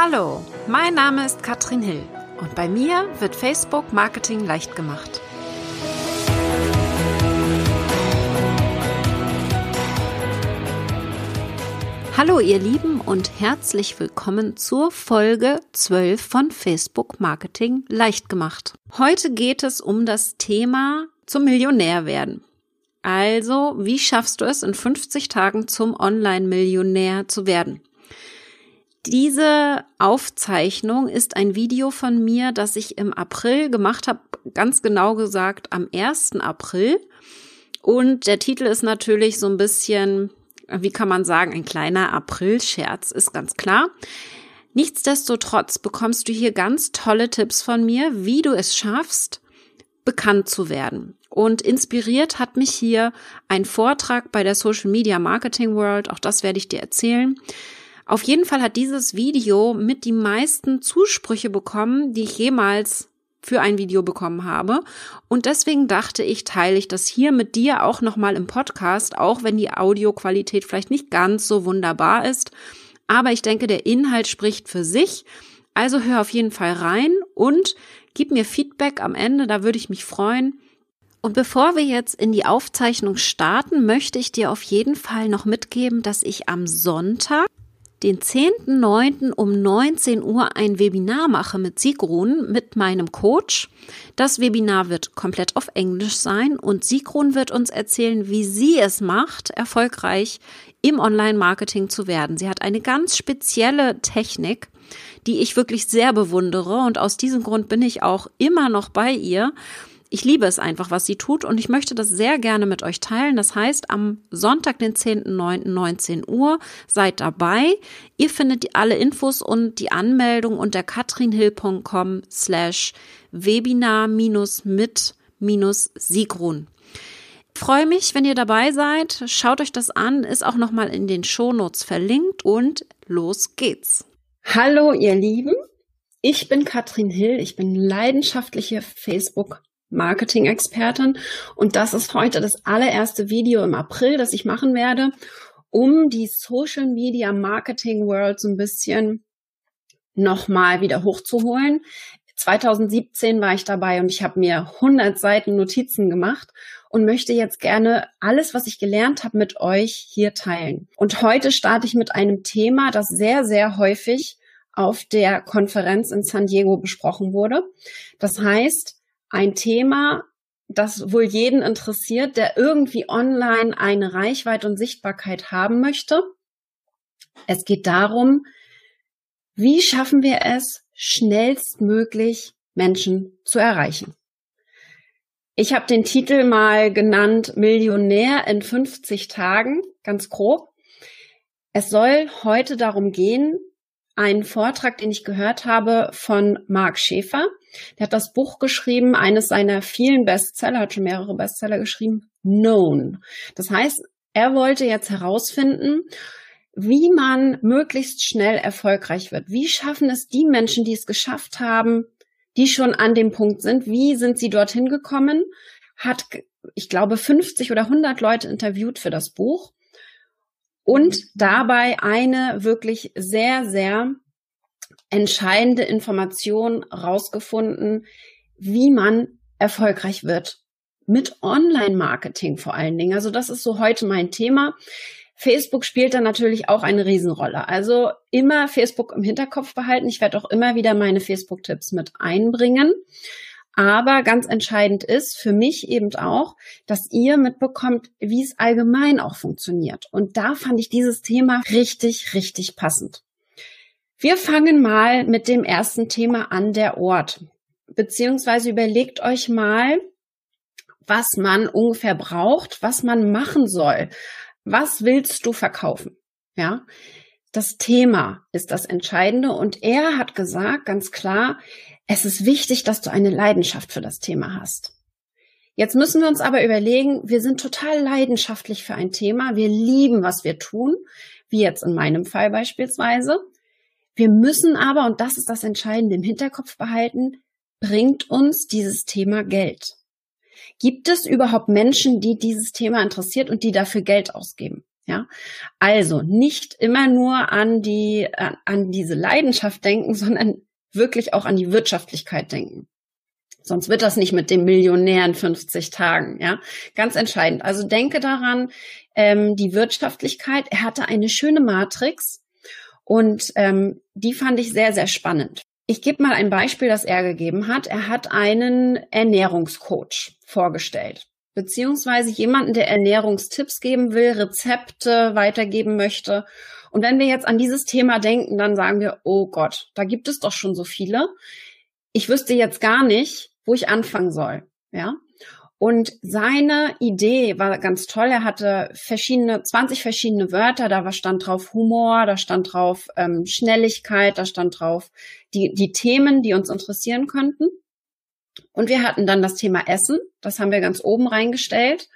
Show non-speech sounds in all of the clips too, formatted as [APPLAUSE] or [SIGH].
Hallo, mein Name ist Katrin Hill und bei mir wird Facebook Marketing leicht gemacht. Hallo ihr Lieben und herzlich willkommen zur Folge 12 von Facebook Marketing leicht gemacht. Heute geht es um das Thema zum Millionär werden. Also, wie schaffst du es in 50 Tagen zum Online-Millionär zu werden? Diese Aufzeichnung ist ein Video von mir, das ich im April gemacht habe, ganz genau gesagt am 1. April. Und der Titel ist natürlich so ein bisschen, wie kann man sagen, ein kleiner April-Scherz, ist ganz klar. Nichtsdestotrotz bekommst du hier ganz tolle Tipps von mir, wie du es schaffst, bekannt zu werden. Und inspiriert hat mich hier ein Vortrag bei der Social Media Marketing World, auch das werde ich dir erzählen. Auf jeden Fall hat dieses Video mit die meisten Zusprüche bekommen, die ich jemals für ein Video bekommen habe. Und deswegen dachte ich, teile ich das hier mit dir auch nochmal im Podcast, auch wenn die Audioqualität vielleicht nicht ganz so wunderbar ist. Aber ich denke, der Inhalt spricht für sich. Also hör auf jeden Fall rein und gib mir Feedback am Ende, da würde ich mich freuen. Und bevor wir jetzt in die Aufzeichnung starten, möchte ich dir auf jeden Fall noch mitgeben, dass ich am Sonntag den 10.9. um 19 Uhr ein Webinar mache mit Sigrun, mit meinem Coach. Das Webinar wird komplett auf Englisch sein und Sigrun wird uns erzählen, wie sie es macht, erfolgreich im Online-Marketing zu werden. Sie hat eine ganz spezielle Technik, die ich wirklich sehr bewundere und aus diesem Grund bin ich auch immer noch bei ihr ich liebe es einfach, was sie tut und ich möchte das sehr gerne mit euch teilen. Das heißt, am Sonntag, den 10.9.19 Uhr, seid dabei. Ihr findet alle Infos und die Anmeldung unter katrinhill.com slash webinar mit Sigrun. Freue mich, wenn ihr dabei seid. Schaut euch das an, ist auch nochmal in den Shownotes verlinkt und los geht's. Hallo, ihr Lieben. Ich bin Katrin Hill. Ich bin leidenschaftliche Facebook Marketing-Expertin. Und das ist heute das allererste Video im April, das ich machen werde, um die Social Media Marketing World so ein bisschen nochmal wieder hochzuholen. 2017 war ich dabei und ich habe mir 100 Seiten Notizen gemacht und möchte jetzt gerne alles, was ich gelernt habe, mit euch hier teilen. Und heute starte ich mit einem Thema, das sehr, sehr häufig auf der Konferenz in San Diego besprochen wurde. Das heißt, ein Thema, das wohl jeden interessiert, der irgendwie online eine Reichweite und Sichtbarkeit haben möchte. Es geht darum, wie schaffen wir es, schnellstmöglich Menschen zu erreichen. Ich habe den Titel mal genannt Millionär in 50 Tagen, ganz grob. Es soll heute darum gehen, einen Vortrag, den ich gehört habe von Mark Schäfer. Der hat das Buch geschrieben, eines seiner vielen Bestseller, hat schon mehrere Bestseller geschrieben, Known. Das heißt, er wollte jetzt herausfinden, wie man möglichst schnell erfolgreich wird. Wie schaffen es die Menschen, die es geschafft haben, die schon an dem Punkt sind? Wie sind sie dorthin gekommen? Hat, ich glaube, 50 oder 100 Leute interviewt für das Buch und dabei eine wirklich sehr, sehr entscheidende Information rausgefunden, wie man erfolgreich wird. Mit Online-Marketing vor allen Dingen. Also das ist so heute mein Thema. Facebook spielt da natürlich auch eine Riesenrolle. Also immer Facebook im Hinterkopf behalten. Ich werde auch immer wieder meine Facebook-Tipps mit einbringen. Aber ganz entscheidend ist für mich eben auch, dass ihr mitbekommt, wie es allgemein auch funktioniert. Und da fand ich dieses Thema richtig, richtig passend. Wir fangen mal mit dem ersten Thema an, der Ort. Beziehungsweise überlegt euch mal, was man ungefähr braucht, was man machen soll. Was willst du verkaufen? Ja. Das Thema ist das Entscheidende und er hat gesagt, ganz klar, es ist wichtig, dass du eine Leidenschaft für das Thema hast. Jetzt müssen wir uns aber überlegen, wir sind total leidenschaftlich für ein Thema. Wir lieben, was wir tun, wie jetzt in meinem Fall beispielsweise. Wir müssen aber, und das ist das Entscheidende, im Hinterkopf behalten, bringt uns dieses Thema Geld? Gibt es überhaupt Menschen, die dieses Thema interessiert und die dafür Geld ausgeben? Ja, also nicht immer nur an die, an diese Leidenschaft denken, [LAUGHS] sondern wirklich auch an die Wirtschaftlichkeit denken. Sonst wird das nicht mit dem Millionär in 50 Tagen, ja. Ganz entscheidend. Also denke daran, ähm, die Wirtschaftlichkeit. Er hatte eine schöne Matrix und ähm, die fand ich sehr, sehr spannend. Ich gebe mal ein Beispiel, das er gegeben hat. Er hat einen Ernährungscoach vorgestellt beziehungsweise jemanden, der Ernährungstipps geben will, Rezepte weitergeben möchte. Und wenn wir jetzt an dieses Thema denken, dann sagen wir, oh Gott, da gibt es doch schon so viele. Ich wüsste jetzt gar nicht, wo ich anfangen soll. Ja. Und seine Idee war ganz toll. Er hatte verschiedene, 20 verschiedene Wörter. Da stand drauf Humor, da stand drauf ähm, Schnelligkeit, da stand drauf die, die Themen, die uns interessieren könnten. Und wir hatten dann das Thema Essen, das haben wir ganz oben reingestellt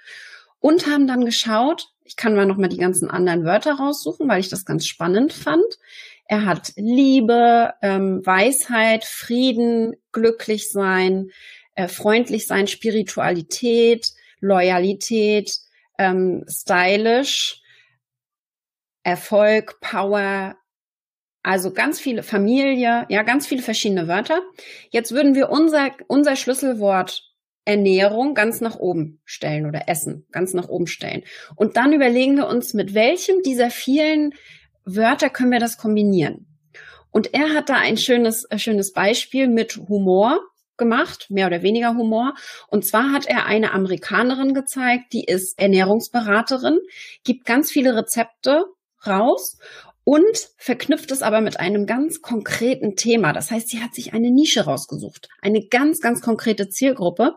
und haben dann geschaut, ich kann mal nochmal die ganzen anderen Wörter raussuchen, weil ich das ganz spannend fand. Er hat Liebe, ähm, Weisheit, Frieden, glücklich sein, äh, freundlich sein, Spiritualität, Loyalität, ähm, stylisch, Erfolg, Power, also ganz viele Familie, ja, ganz viele verschiedene Wörter. Jetzt würden wir unser, unser Schlüsselwort Ernährung ganz nach oben stellen oder Essen ganz nach oben stellen. Und dann überlegen wir uns, mit welchem dieser vielen Wörter können wir das kombinieren. Und er hat da ein schönes, ein schönes Beispiel mit Humor gemacht, mehr oder weniger Humor. Und zwar hat er eine Amerikanerin gezeigt, die ist Ernährungsberaterin, gibt ganz viele Rezepte raus und verknüpft es aber mit einem ganz konkreten Thema. Das heißt, sie hat sich eine Nische rausgesucht, eine ganz, ganz konkrete Zielgruppe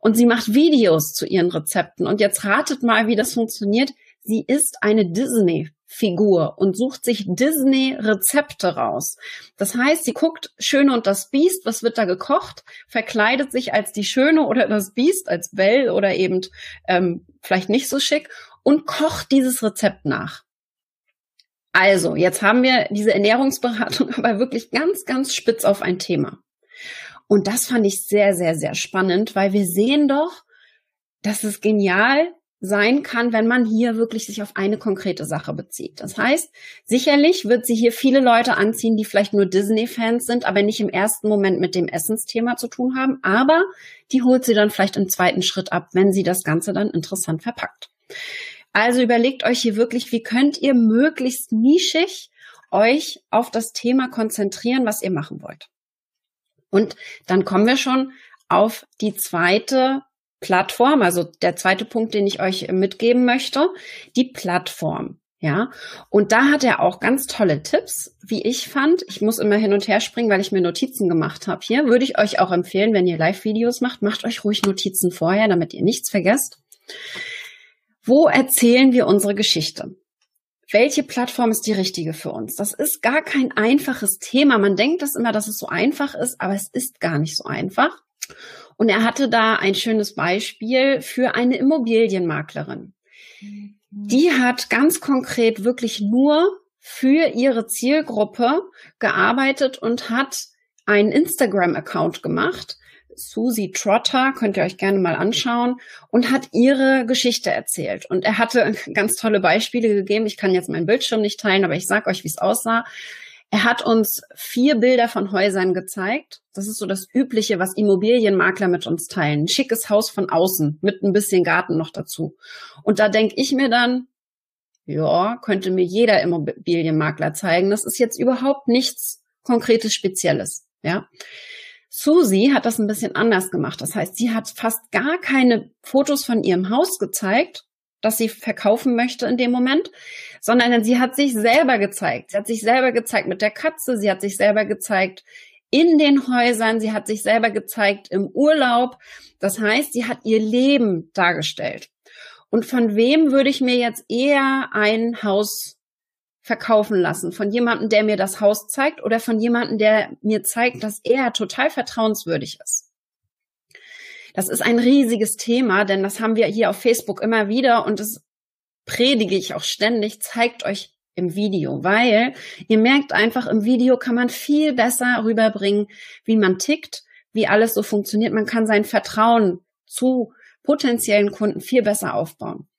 und sie macht Videos zu ihren Rezepten. Und jetzt ratet mal, wie das funktioniert. Sie ist eine Disney. Figur und sucht sich Disney-Rezepte raus. Das heißt, sie guckt Schöne und das Biest, was wird da gekocht, verkleidet sich als die Schöne oder das Biest, als Belle oder eben ähm, vielleicht nicht so schick und kocht dieses Rezept nach. Also, jetzt haben wir diese Ernährungsberatung [LAUGHS] aber wirklich ganz, ganz spitz auf ein Thema. Und das fand ich sehr, sehr, sehr spannend, weil wir sehen doch, dass es genial sein kann, wenn man hier wirklich sich auf eine konkrete Sache bezieht. Das heißt, sicherlich wird sie hier viele Leute anziehen, die vielleicht nur Disney-Fans sind, aber nicht im ersten Moment mit dem Essensthema zu tun haben, aber die holt sie dann vielleicht im zweiten Schritt ab, wenn sie das Ganze dann interessant verpackt. Also überlegt euch hier wirklich, wie könnt ihr möglichst nischig euch auf das Thema konzentrieren, was ihr machen wollt. Und dann kommen wir schon auf die zweite Plattform, also der zweite Punkt, den ich euch mitgeben möchte, die Plattform. Ja, und da hat er auch ganz tolle Tipps, wie ich fand. Ich muss immer hin und her springen, weil ich mir Notizen gemacht habe. Hier würde ich euch auch empfehlen, wenn ihr Live-Videos macht, macht euch ruhig Notizen vorher, damit ihr nichts vergesst. Wo erzählen wir unsere Geschichte? Welche Plattform ist die richtige für uns? Das ist gar kein einfaches Thema. Man denkt das immer, dass es so einfach ist, aber es ist gar nicht so einfach. Und er hatte da ein schönes Beispiel für eine Immobilienmaklerin. Die hat ganz konkret wirklich nur für ihre Zielgruppe gearbeitet und hat einen Instagram-Account gemacht, Susie Trotter, könnt ihr euch gerne mal anschauen, und hat ihre Geschichte erzählt. Und er hatte [LAUGHS] ganz tolle Beispiele gegeben. Ich kann jetzt meinen Bildschirm nicht teilen, aber ich sage euch, wie es aussah. Er hat uns vier Bilder von Häusern gezeigt. Das ist so das Übliche, was Immobilienmakler mit uns teilen. Ein schickes Haus von außen mit ein bisschen Garten noch dazu. Und da denke ich mir dann, ja, könnte mir jeder Immobilienmakler zeigen. Das ist jetzt überhaupt nichts konkretes Spezielles. Ja. Susie hat das ein bisschen anders gemacht. Das heißt, sie hat fast gar keine Fotos von ihrem Haus gezeigt, das sie verkaufen möchte in dem Moment, sondern sie hat sich selber gezeigt. Sie hat sich selber gezeigt mit der Katze, sie hat sich selber gezeigt in den Häusern, sie hat sich selber gezeigt im Urlaub. Das heißt, sie hat ihr Leben dargestellt. Und von wem würde ich mir jetzt eher ein Haus verkaufen lassen von jemandem, der mir das Haus zeigt oder von jemandem, der mir zeigt, dass er total vertrauenswürdig ist. Das ist ein riesiges Thema, denn das haben wir hier auf Facebook immer wieder und das predige ich auch ständig, zeigt euch im Video, weil ihr merkt einfach, im Video kann man viel besser rüberbringen, wie man tickt, wie alles so funktioniert. Man kann sein Vertrauen zu potenziellen Kunden viel besser aufbauen.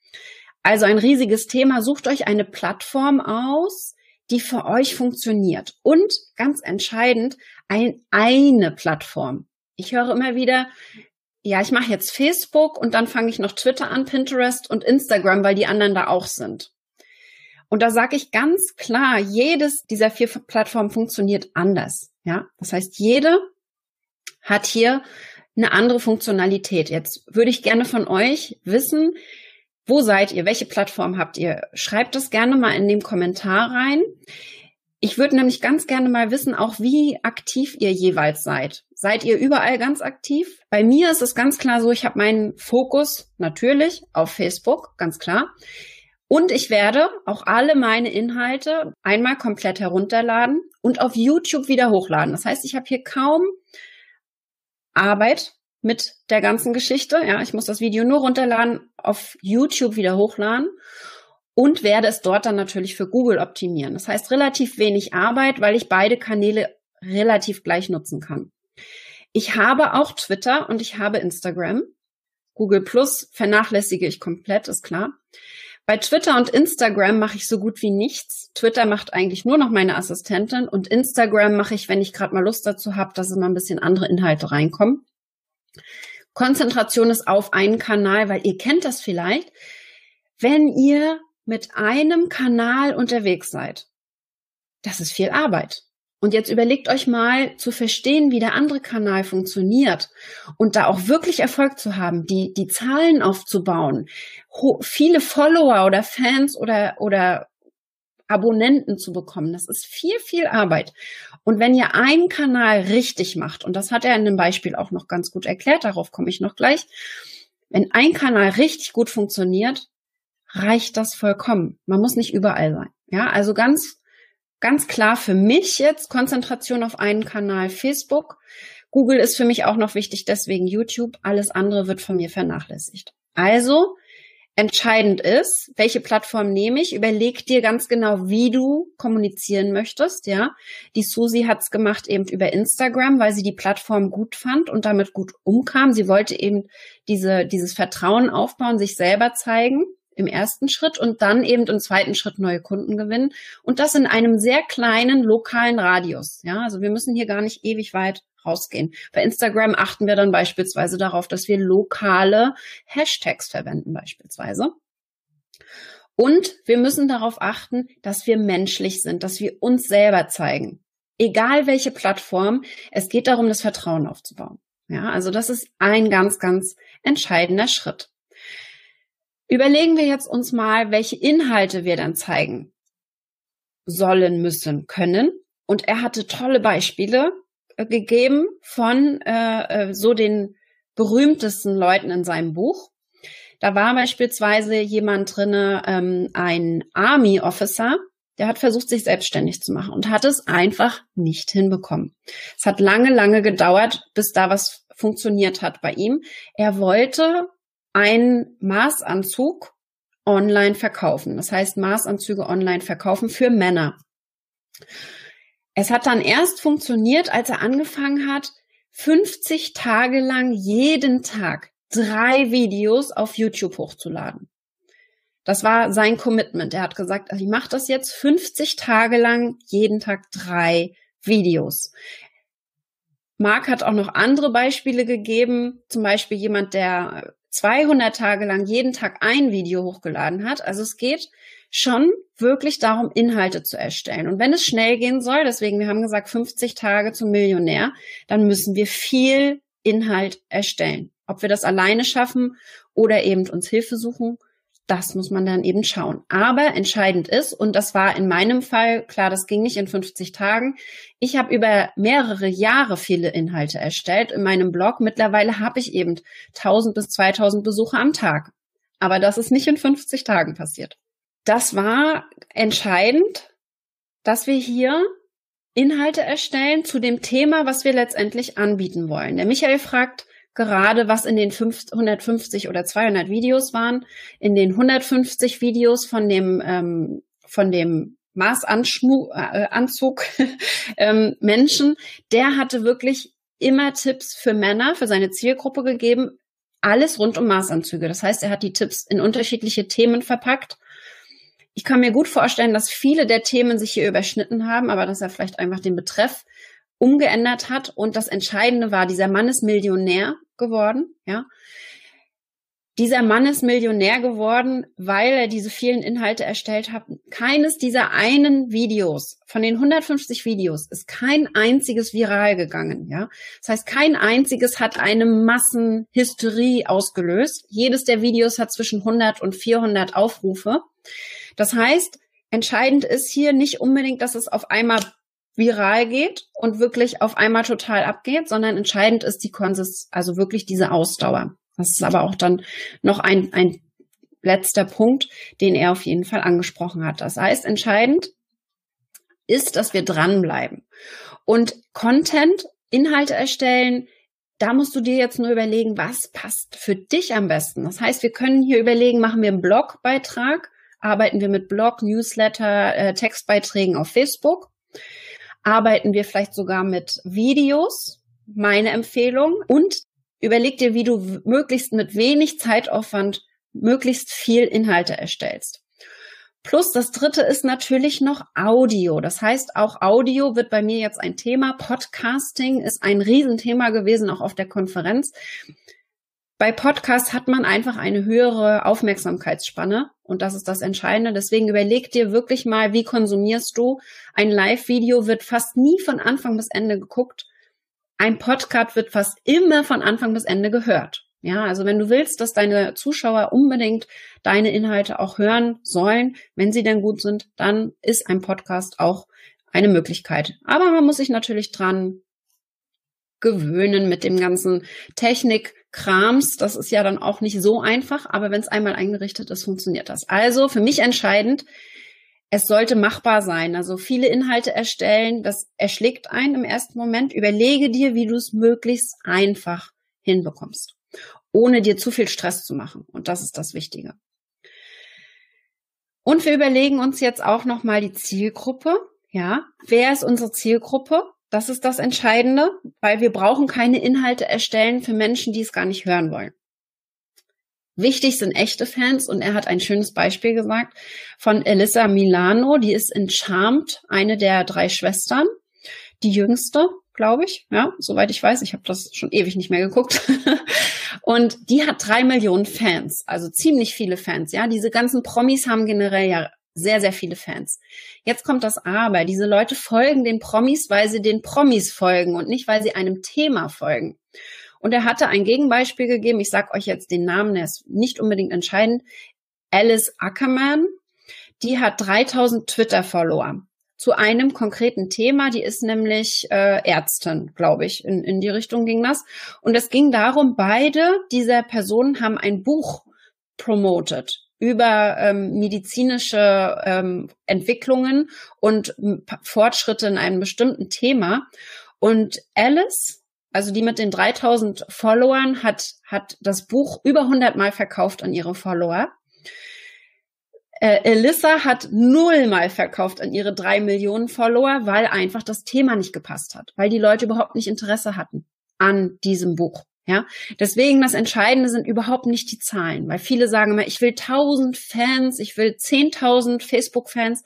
Also ein riesiges Thema. Sucht euch eine Plattform aus, die für euch funktioniert. Und ganz entscheidend, ein, eine Plattform. Ich höre immer wieder, ja, ich mache jetzt Facebook und dann fange ich noch Twitter an, Pinterest und Instagram, weil die anderen da auch sind. Und da sage ich ganz klar, jedes dieser vier Plattformen funktioniert anders. Ja, das heißt, jede hat hier eine andere Funktionalität. Jetzt würde ich gerne von euch wissen, wo seid ihr? Welche Plattform habt ihr? Schreibt das gerne mal in den Kommentar rein. Ich würde nämlich ganz gerne mal wissen, auch wie aktiv ihr jeweils seid. Seid ihr überall ganz aktiv? Bei mir ist es ganz klar so, ich habe meinen Fokus natürlich auf Facebook, ganz klar. Und ich werde auch alle meine Inhalte einmal komplett herunterladen und auf YouTube wieder hochladen. Das heißt, ich habe hier kaum Arbeit mit der ganzen Geschichte. Ja, ich muss das Video nur runterladen, auf YouTube wieder hochladen und werde es dort dann natürlich für Google optimieren. Das heißt relativ wenig Arbeit, weil ich beide Kanäle relativ gleich nutzen kann. Ich habe auch Twitter und ich habe Instagram. Google Plus vernachlässige ich komplett, ist klar. Bei Twitter und Instagram mache ich so gut wie nichts. Twitter macht eigentlich nur noch meine Assistentin und Instagram mache ich, wenn ich gerade mal Lust dazu habe, dass mal ein bisschen andere Inhalte reinkommen. Konzentration ist auf einen Kanal, weil ihr kennt das vielleicht. Wenn ihr mit einem Kanal unterwegs seid, das ist viel Arbeit. Und jetzt überlegt euch mal zu verstehen, wie der andere Kanal funktioniert und da auch wirklich Erfolg zu haben, die, die Zahlen aufzubauen, viele Follower oder Fans oder, oder Abonnenten zu bekommen. Das ist viel, viel Arbeit. Und wenn ihr einen Kanal richtig macht, und das hat er in dem Beispiel auch noch ganz gut erklärt, darauf komme ich noch gleich, wenn ein Kanal richtig gut funktioniert, reicht das vollkommen. Man muss nicht überall sein. Ja, also ganz, ganz klar für mich jetzt Konzentration auf einen Kanal Facebook. Google ist für mich auch noch wichtig, deswegen YouTube. Alles andere wird von mir vernachlässigt. Also Entscheidend ist, welche Plattform nehme ich. Überleg dir ganz genau, wie du kommunizieren möchtest. Ja, die Susi hat's gemacht eben über Instagram, weil sie die Plattform gut fand und damit gut umkam. Sie wollte eben diese dieses Vertrauen aufbauen, sich selber zeigen im ersten Schritt und dann eben im zweiten Schritt neue Kunden gewinnen und das in einem sehr kleinen lokalen Radius. Ja, also wir müssen hier gar nicht ewig weit rausgehen. Bei Instagram achten wir dann beispielsweise darauf, dass wir lokale Hashtags verwenden beispielsweise. Und wir müssen darauf achten, dass wir menschlich sind, dass wir uns selber zeigen. Egal welche Plattform, es geht darum, das Vertrauen aufzubauen. Ja, also das ist ein ganz, ganz entscheidender Schritt. Überlegen wir jetzt uns mal, welche Inhalte wir dann zeigen sollen, müssen, können. Und er hatte tolle Beispiele, gegeben von äh, äh, so den berühmtesten Leuten in seinem Buch. Da war beispielsweise jemand drinne, ähm, ein Army Officer, der hat versucht, sich selbstständig zu machen und hat es einfach nicht hinbekommen. Es hat lange, lange gedauert, bis da was funktioniert hat bei ihm. Er wollte einen Maßanzug online verkaufen. Das heißt, Maßanzüge online verkaufen für Männer. Es hat dann erst funktioniert, als er angefangen hat, 50 Tage lang jeden Tag drei Videos auf YouTube hochzuladen. Das war sein Commitment. Er hat gesagt, also ich mache das jetzt 50 Tage lang, jeden Tag drei Videos. Mark hat auch noch andere Beispiele gegeben, zum Beispiel jemand, der 200 Tage lang jeden Tag ein Video hochgeladen hat. Also es geht schon wirklich darum, Inhalte zu erstellen. Und wenn es schnell gehen soll, deswegen, wir haben gesagt, 50 Tage zum Millionär, dann müssen wir viel Inhalt erstellen. Ob wir das alleine schaffen oder eben uns Hilfe suchen, das muss man dann eben schauen. Aber entscheidend ist, und das war in meinem Fall, klar, das ging nicht in 50 Tagen, ich habe über mehrere Jahre viele Inhalte erstellt in meinem Blog. Mittlerweile habe ich eben 1000 bis 2000 Besucher am Tag. Aber das ist nicht in 50 Tagen passiert das war entscheidend, dass wir hier Inhalte erstellen zu dem Thema, was wir letztendlich anbieten wollen. Der Michael fragt gerade, was in den 150 oder 200 Videos waren. In den 150 Videos von dem, ähm, von dem Maßanzug äh, [LAUGHS] ähm, Menschen, der hatte wirklich immer Tipps für Männer, für seine Zielgruppe gegeben, alles rund um Maßanzüge. Das heißt, er hat die Tipps in unterschiedliche Themen verpackt. Ich kann mir gut vorstellen, dass viele der Themen sich hier überschnitten haben, aber dass er vielleicht einfach den Betreff umgeändert hat. Und das Entscheidende war, dieser Mann ist Millionär geworden, ja. Dieser Mann ist Millionär geworden, weil er diese vielen Inhalte erstellt hat. Keines dieser einen Videos, von den 150 Videos, ist kein einziges viral gegangen, ja. Das heißt, kein einziges hat eine Massenhysterie ausgelöst. Jedes der Videos hat zwischen 100 und 400 Aufrufe. Das heißt, entscheidend ist hier nicht unbedingt, dass es auf einmal viral geht und wirklich auf einmal total abgeht, sondern entscheidend ist die Konsist, also wirklich diese Ausdauer. Das ist aber auch dann noch ein, ein letzter Punkt, den er auf jeden Fall angesprochen hat. Das heißt, entscheidend ist, dass wir dranbleiben. Und Content, Inhalte erstellen, da musst du dir jetzt nur überlegen, was passt für dich am besten. Das heißt, wir können hier überlegen, machen wir einen Blogbeitrag, arbeiten wir mit Blog, Newsletter, äh, Textbeiträgen auf Facebook arbeiten wir vielleicht sogar mit Videos, meine Empfehlung. Und überleg dir, wie du möglichst mit wenig Zeitaufwand möglichst viel Inhalte erstellst. Plus das dritte ist natürlich noch Audio. Das heißt, auch Audio wird bei mir jetzt ein Thema. Podcasting ist ein Riesenthema gewesen, auch auf der Konferenz. Bei Podcasts hat man einfach eine höhere Aufmerksamkeitsspanne und das ist das Entscheidende. Deswegen überleg dir wirklich mal, wie konsumierst du? Ein Live-Video wird fast nie von Anfang bis Ende geguckt. Ein Podcast wird fast immer von Anfang bis Ende gehört. Ja, also wenn du willst, dass deine Zuschauer unbedingt deine Inhalte auch hören sollen, wenn sie denn gut sind, dann ist ein Podcast auch eine Möglichkeit. Aber man muss sich natürlich dran gewöhnen mit dem ganzen Technik, Krams. Das ist ja dann auch nicht so einfach, aber wenn es einmal eingerichtet ist, funktioniert das. Also für mich entscheidend, es sollte machbar sein. Also viele Inhalte erstellen, das erschlägt einen im ersten Moment. Überlege dir, wie du es möglichst einfach hinbekommst, ohne dir zu viel Stress zu machen. Und das ist das Wichtige. Und wir überlegen uns jetzt auch nochmal die Zielgruppe. Ja, wer ist unsere Zielgruppe? Das ist das Entscheidende, weil wir brauchen keine Inhalte erstellen für Menschen, die es gar nicht hören wollen. Wichtig sind echte Fans und er hat ein schönes Beispiel gesagt von Elissa Milano, die ist in Charmed, eine der drei Schwestern, die jüngste, glaube ich, ja, soweit ich weiß, ich habe das schon ewig nicht mehr geguckt. [LAUGHS] und die hat drei Millionen Fans, also ziemlich viele Fans, ja. Diese ganzen Promis haben generell ja sehr, sehr viele Fans. Jetzt kommt das Aber. Diese Leute folgen den Promis, weil sie den Promis folgen und nicht, weil sie einem Thema folgen. Und er hatte ein Gegenbeispiel gegeben. Ich sage euch jetzt den Namen, der ist nicht unbedingt entscheidend. Alice Ackerman, die hat 3000 Twitter-Follower zu einem konkreten Thema. Die ist nämlich äh, Ärztin, glaube ich. In, in die Richtung ging das. Und es ging darum, beide dieser Personen haben ein Buch promoted über ähm, medizinische ähm, Entwicklungen und Fortschritte in einem bestimmten Thema. Und Alice, also die mit den 3000 Followern, hat, hat das Buch über 100 Mal verkauft an ihre Follower. Äh, Elissa hat null Mal verkauft an ihre drei Millionen Follower, weil einfach das Thema nicht gepasst hat, weil die Leute überhaupt nicht Interesse hatten an diesem Buch. Ja, deswegen das Entscheidende sind überhaupt nicht die Zahlen, weil viele sagen immer, ich will 1000 Fans, ich will 10.000 Facebook-Fans.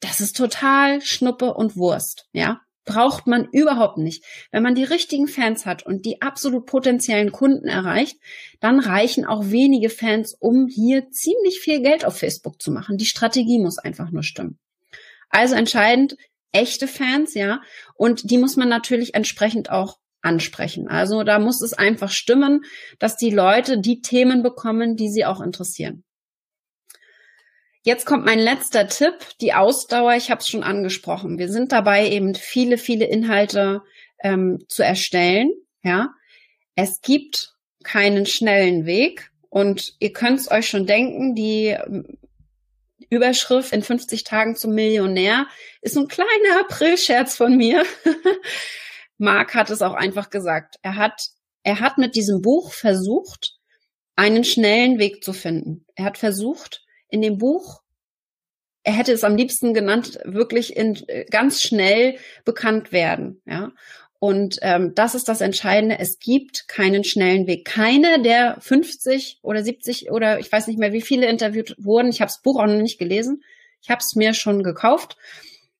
Das ist total Schnuppe und Wurst. Ja, braucht man überhaupt nicht. Wenn man die richtigen Fans hat und die absolut potenziellen Kunden erreicht, dann reichen auch wenige Fans, um hier ziemlich viel Geld auf Facebook zu machen. Die Strategie muss einfach nur stimmen. Also entscheidend, echte Fans, ja, und die muss man natürlich entsprechend auch ansprechen. Also da muss es einfach stimmen, dass die Leute die Themen bekommen, die sie auch interessieren. Jetzt kommt mein letzter Tipp, die Ausdauer. Ich habe es schon angesprochen. Wir sind dabei, eben viele, viele Inhalte ähm, zu erstellen. Ja, es gibt keinen schnellen Weg und ihr könnt es euch schon denken. Die ähm, Überschrift in 50 Tagen zum Millionär ist ein kleiner Aprilscherz von mir. [LAUGHS] Mark hat es auch einfach gesagt. Er hat, er hat mit diesem Buch versucht, einen schnellen Weg zu finden. Er hat versucht, in dem Buch, er hätte es am liebsten genannt, wirklich in, ganz schnell bekannt werden, ja. Und ähm, das ist das Entscheidende. Es gibt keinen schnellen Weg. Keine der 50 oder 70 oder ich weiß nicht mehr, wie viele interviewt wurden. Ich habe das Buch auch noch nicht gelesen. Ich habe es mir schon gekauft,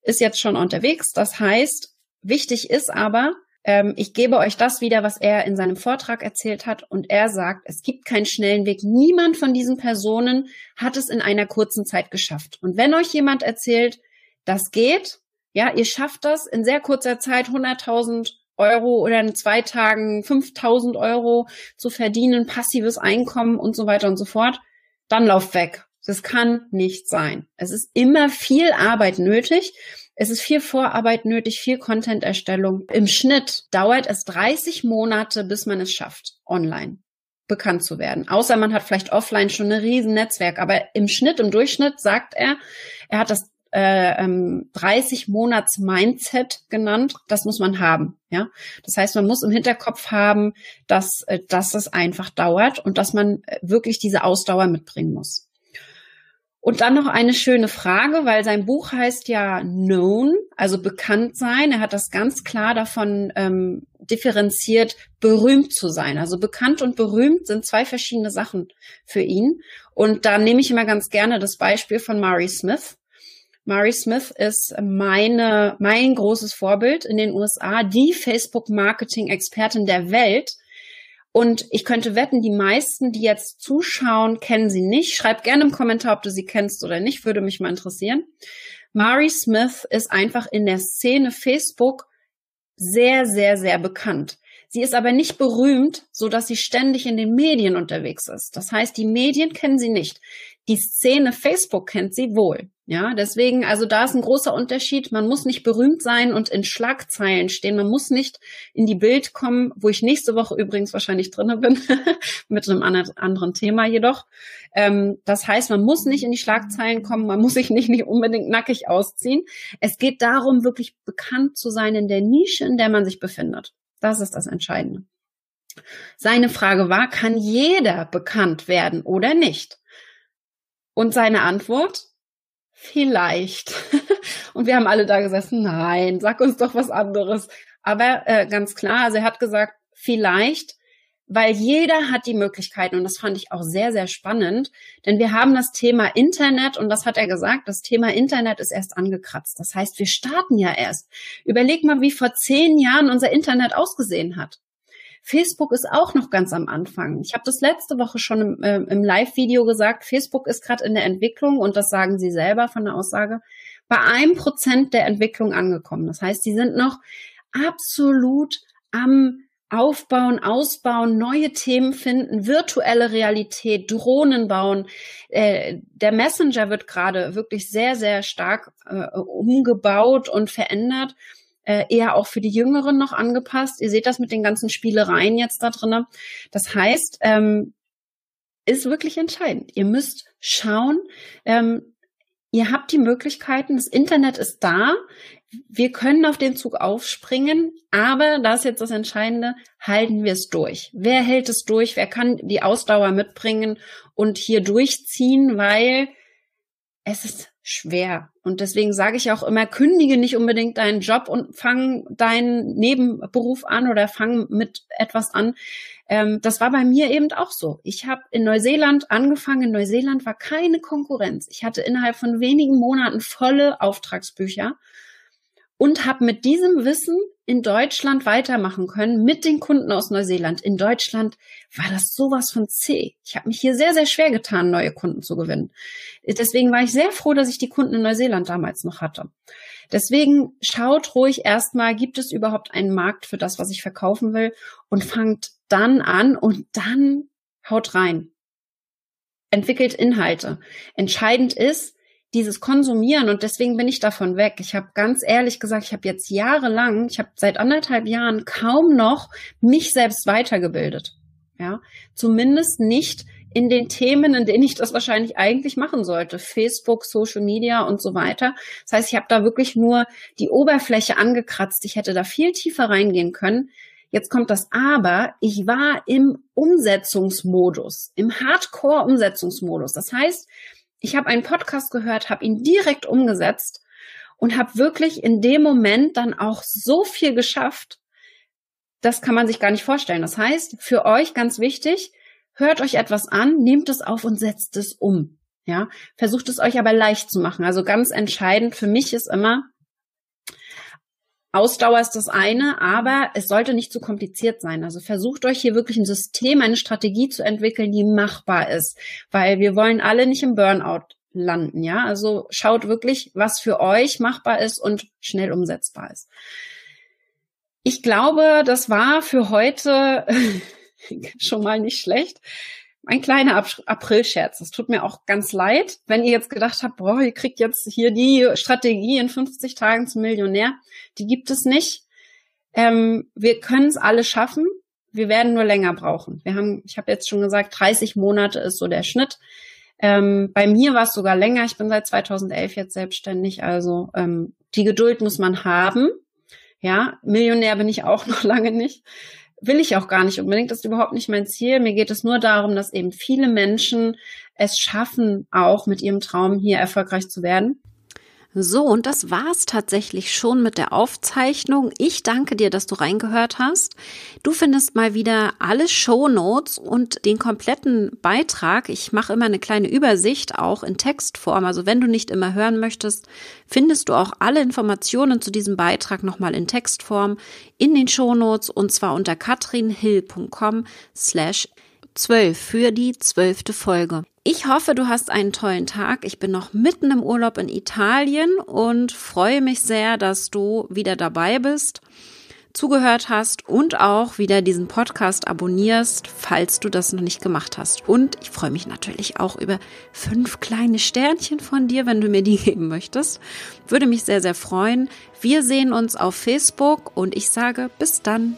ist jetzt schon unterwegs. Das heißt, wichtig ist aber, ähm, ich gebe euch das wieder, was er in seinem Vortrag erzählt hat. Und er sagt, es gibt keinen schnellen Weg. Niemand von diesen Personen hat es in einer kurzen Zeit geschafft. Und wenn euch jemand erzählt, das geht, ja, ihr schafft das in sehr kurzer Zeit 100.000 Euro oder in zwei Tagen 5.000 Euro zu verdienen, passives Einkommen und so weiter und so fort, dann lauft weg. Das kann nicht sein. Es ist immer viel Arbeit nötig. Es ist viel Vorarbeit nötig, viel Content-Erstellung. Im Schnitt dauert es 30 Monate, bis man es schafft, online bekannt zu werden. Außer man hat vielleicht offline schon ein riesen Netzwerk. Aber im Schnitt, im Durchschnitt sagt er, er hat das äh, ähm, 30 Monats Mindset genannt. Das muss man haben. Ja, das heißt, man muss im Hinterkopf haben, dass, äh, dass es einfach dauert und dass man äh, wirklich diese Ausdauer mitbringen muss. Und dann noch eine schöne Frage, weil sein Buch heißt ja Known, also bekannt sein. Er hat das ganz klar davon ähm, differenziert, berühmt zu sein. Also bekannt und berühmt sind zwei verschiedene Sachen für ihn. Und da nehme ich immer ganz gerne das Beispiel von Mari Smith. Mari Smith ist meine, mein großes Vorbild in den USA, die Facebook-Marketing-Expertin der Welt und ich könnte wetten, die meisten, die jetzt zuschauen, kennen sie nicht. Schreib gerne im Kommentar, ob du sie kennst oder nicht, würde mich mal interessieren. Mari Smith ist einfach in der Szene Facebook sehr, sehr, sehr bekannt. Sie ist aber nicht berühmt, so dass sie ständig in den Medien unterwegs ist. Das heißt, die Medien kennen sie nicht. Die Szene Facebook kennt sie wohl. Ja, deswegen, also da ist ein großer Unterschied. Man muss nicht berühmt sein und in Schlagzeilen stehen. Man muss nicht in die Bild kommen, wo ich nächste Woche übrigens wahrscheinlich drinne bin, [LAUGHS] mit einem anderen Thema jedoch. Ähm, das heißt, man muss nicht in die Schlagzeilen kommen, man muss sich nicht, nicht unbedingt nackig ausziehen. Es geht darum, wirklich bekannt zu sein in der Nische, in der man sich befindet. Das ist das Entscheidende. Seine Frage war, kann jeder bekannt werden oder nicht? Und seine Antwort, vielleicht. [LAUGHS] Und wir haben alle da gesessen, nein, sag uns doch was anderes. Aber äh, ganz klar, also er hat gesagt, vielleicht, weil jeder hat die Möglichkeiten und das fand ich auch sehr, sehr spannend, denn wir haben das Thema Internet und das hat er gesagt, das Thema Internet ist erst angekratzt. Das heißt, wir starten ja erst. Überleg mal, wie vor zehn Jahren unser Internet ausgesehen hat. Facebook ist auch noch ganz am Anfang. Ich habe das letzte Woche schon im, äh, im Live-Video gesagt. Facebook ist gerade in der Entwicklung und das sagen sie selber von der Aussage bei einem Prozent der Entwicklung angekommen. Das heißt, sie sind noch absolut am Aufbauen, Ausbauen, neue Themen finden, virtuelle Realität, Drohnen bauen. Äh, der Messenger wird gerade wirklich sehr, sehr stark äh, umgebaut und verändert äh, eher auch für die Jüngeren noch angepasst. Ihr seht das mit den ganzen Spielereien jetzt da drinnen. Das heißt, ähm, ist wirklich entscheidend. Ihr müsst schauen, ähm, ihr habt die Möglichkeiten, das Internet ist da, wir können auf den Zug aufspringen, aber das ist jetzt das Entscheidende, halten wir es durch. Wer hält es durch? Wer kann die Ausdauer mitbringen und hier durchziehen, weil es ist schwer. Und deswegen sage ich auch immer, kündige nicht unbedingt deinen Job und fang deinen Nebenberuf an oder fang mit etwas an. Ähm, das war bei mir eben auch so. Ich habe in Neuseeland angefangen. In Neuseeland war keine Konkurrenz. Ich hatte innerhalb von wenigen Monaten volle Auftragsbücher und habe mit diesem Wissen in Deutschland weitermachen können mit den Kunden aus Neuseeland. In Deutschland war das sowas von zäh. Ich habe mich hier sehr, sehr schwer getan, neue Kunden zu gewinnen. Deswegen war ich sehr froh, dass ich die Kunden in Neuseeland damals noch hatte. Deswegen schaut ruhig erstmal, gibt es überhaupt einen Markt für das, was ich verkaufen will und fangt dann an und dann haut rein. Entwickelt Inhalte. Entscheidend ist, dieses Konsumieren und deswegen bin ich davon weg. Ich habe ganz ehrlich gesagt, ich habe jetzt jahrelang, ich habe seit anderthalb Jahren kaum noch mich selbst weitergebildet. Ja, zumindest nicht in den Themen, in denen ich das wahrscheinlich eigentlich machen sollte. Facebook, Social Media und so weiter. Das heißt, ich habe da wirklich nur die Oberfläche angekratzt. Ich hätte da viel tiefer reingehen können. Jetzt kommt das Aber. Ich war im Umsetzungsmodus, im Hardcore-Umsetzungsmodus. Das heißt, ich habe einen Podcast gehört, habe ihn direkt umgesetzt und habe wirklich in dem Moment dann auch so viel geschafft, das kann man sich gar nicht vorstellen. Das heißt, für euch ganz wichtig, hört euch etwas an, nehmt es auf und setzt es um. Ja, versucht es euch aber leicht zu machen. Also ganz entscheidend für mich ist immer, Ausdauer ist das eine, aber es sollte nicht zu kompliziert sein. Also versucht euch hier wirklich ein System, eine Strategie zu entwickeln, die machbar ist, weil wir wollen alle nicht im Burnout landen, ja? Also schaut wirklich, was für euch machbar ist und schnell umsetzbar ist. Ich glaube, das war für heute [LAUGHS] schon mal nicht schlecht. Ein kleiner April-Scherz. Es tut mir auch ganz leid, wenn ihr jetzt gedacht habt, boah, ihr kriegt jetzt hier die Strategie in 50 Tagen zum Millionär. Die gibt es nicht. Ähm, wir können es alle schaffen. Wir werden nur länger brauchen. Wir haben, ich habe jetzt schon gesagt, 30 Monate ist so der Schnitt. Ähm, bei mir war es sogar länger. Ich bin seit 2011 jetzt selbstständig. Also ähm, die Geduld muss man haben. Ja, Millionär bin ich auch [LAUGHS] noch lange nicht. Will ich auch gar nicht unbedingt. Das ist überhaupt nicht mein Ziel. Mir geht es nur darum, dass eben viele Menschen es schaffen, auch mit ihrem Traum hier erfolgreich zu werden. So, und das war's tatsächlich schon mit der Aufzeichnung. Ich danke dir, dass du reingehört hast. Du findest mal wieder alle Show Notes und den kompletten Beitrag. Ich mache immer eine kleine Übersicht, auch in Textform. Also wenn du nicht immer hören möchtest, findest du auch alle Informationen zu diesem Beitrag nochmal in Textform in den Show Notes und zwar unter katrinhill.com slash 12 für die zwölfte Folge. Ich hoffe, du hast einen tollen Tag. Ich bin noch mitten im Urlaub in Italien und freue mich sehr, dass du wieder dabei bist, zugehört hast und auch wieder diesen Podcast abonnierst, falls du das noch nicht gemacht hast. Und ich freue mich natürlich auch über fünf kleine Sternchen von dir, wenn du mir die [LAUGHS] geben möchtest. Würde mich sehr, sehr freuen. Wir sehen uns auf Facebook und ich sage bis dann.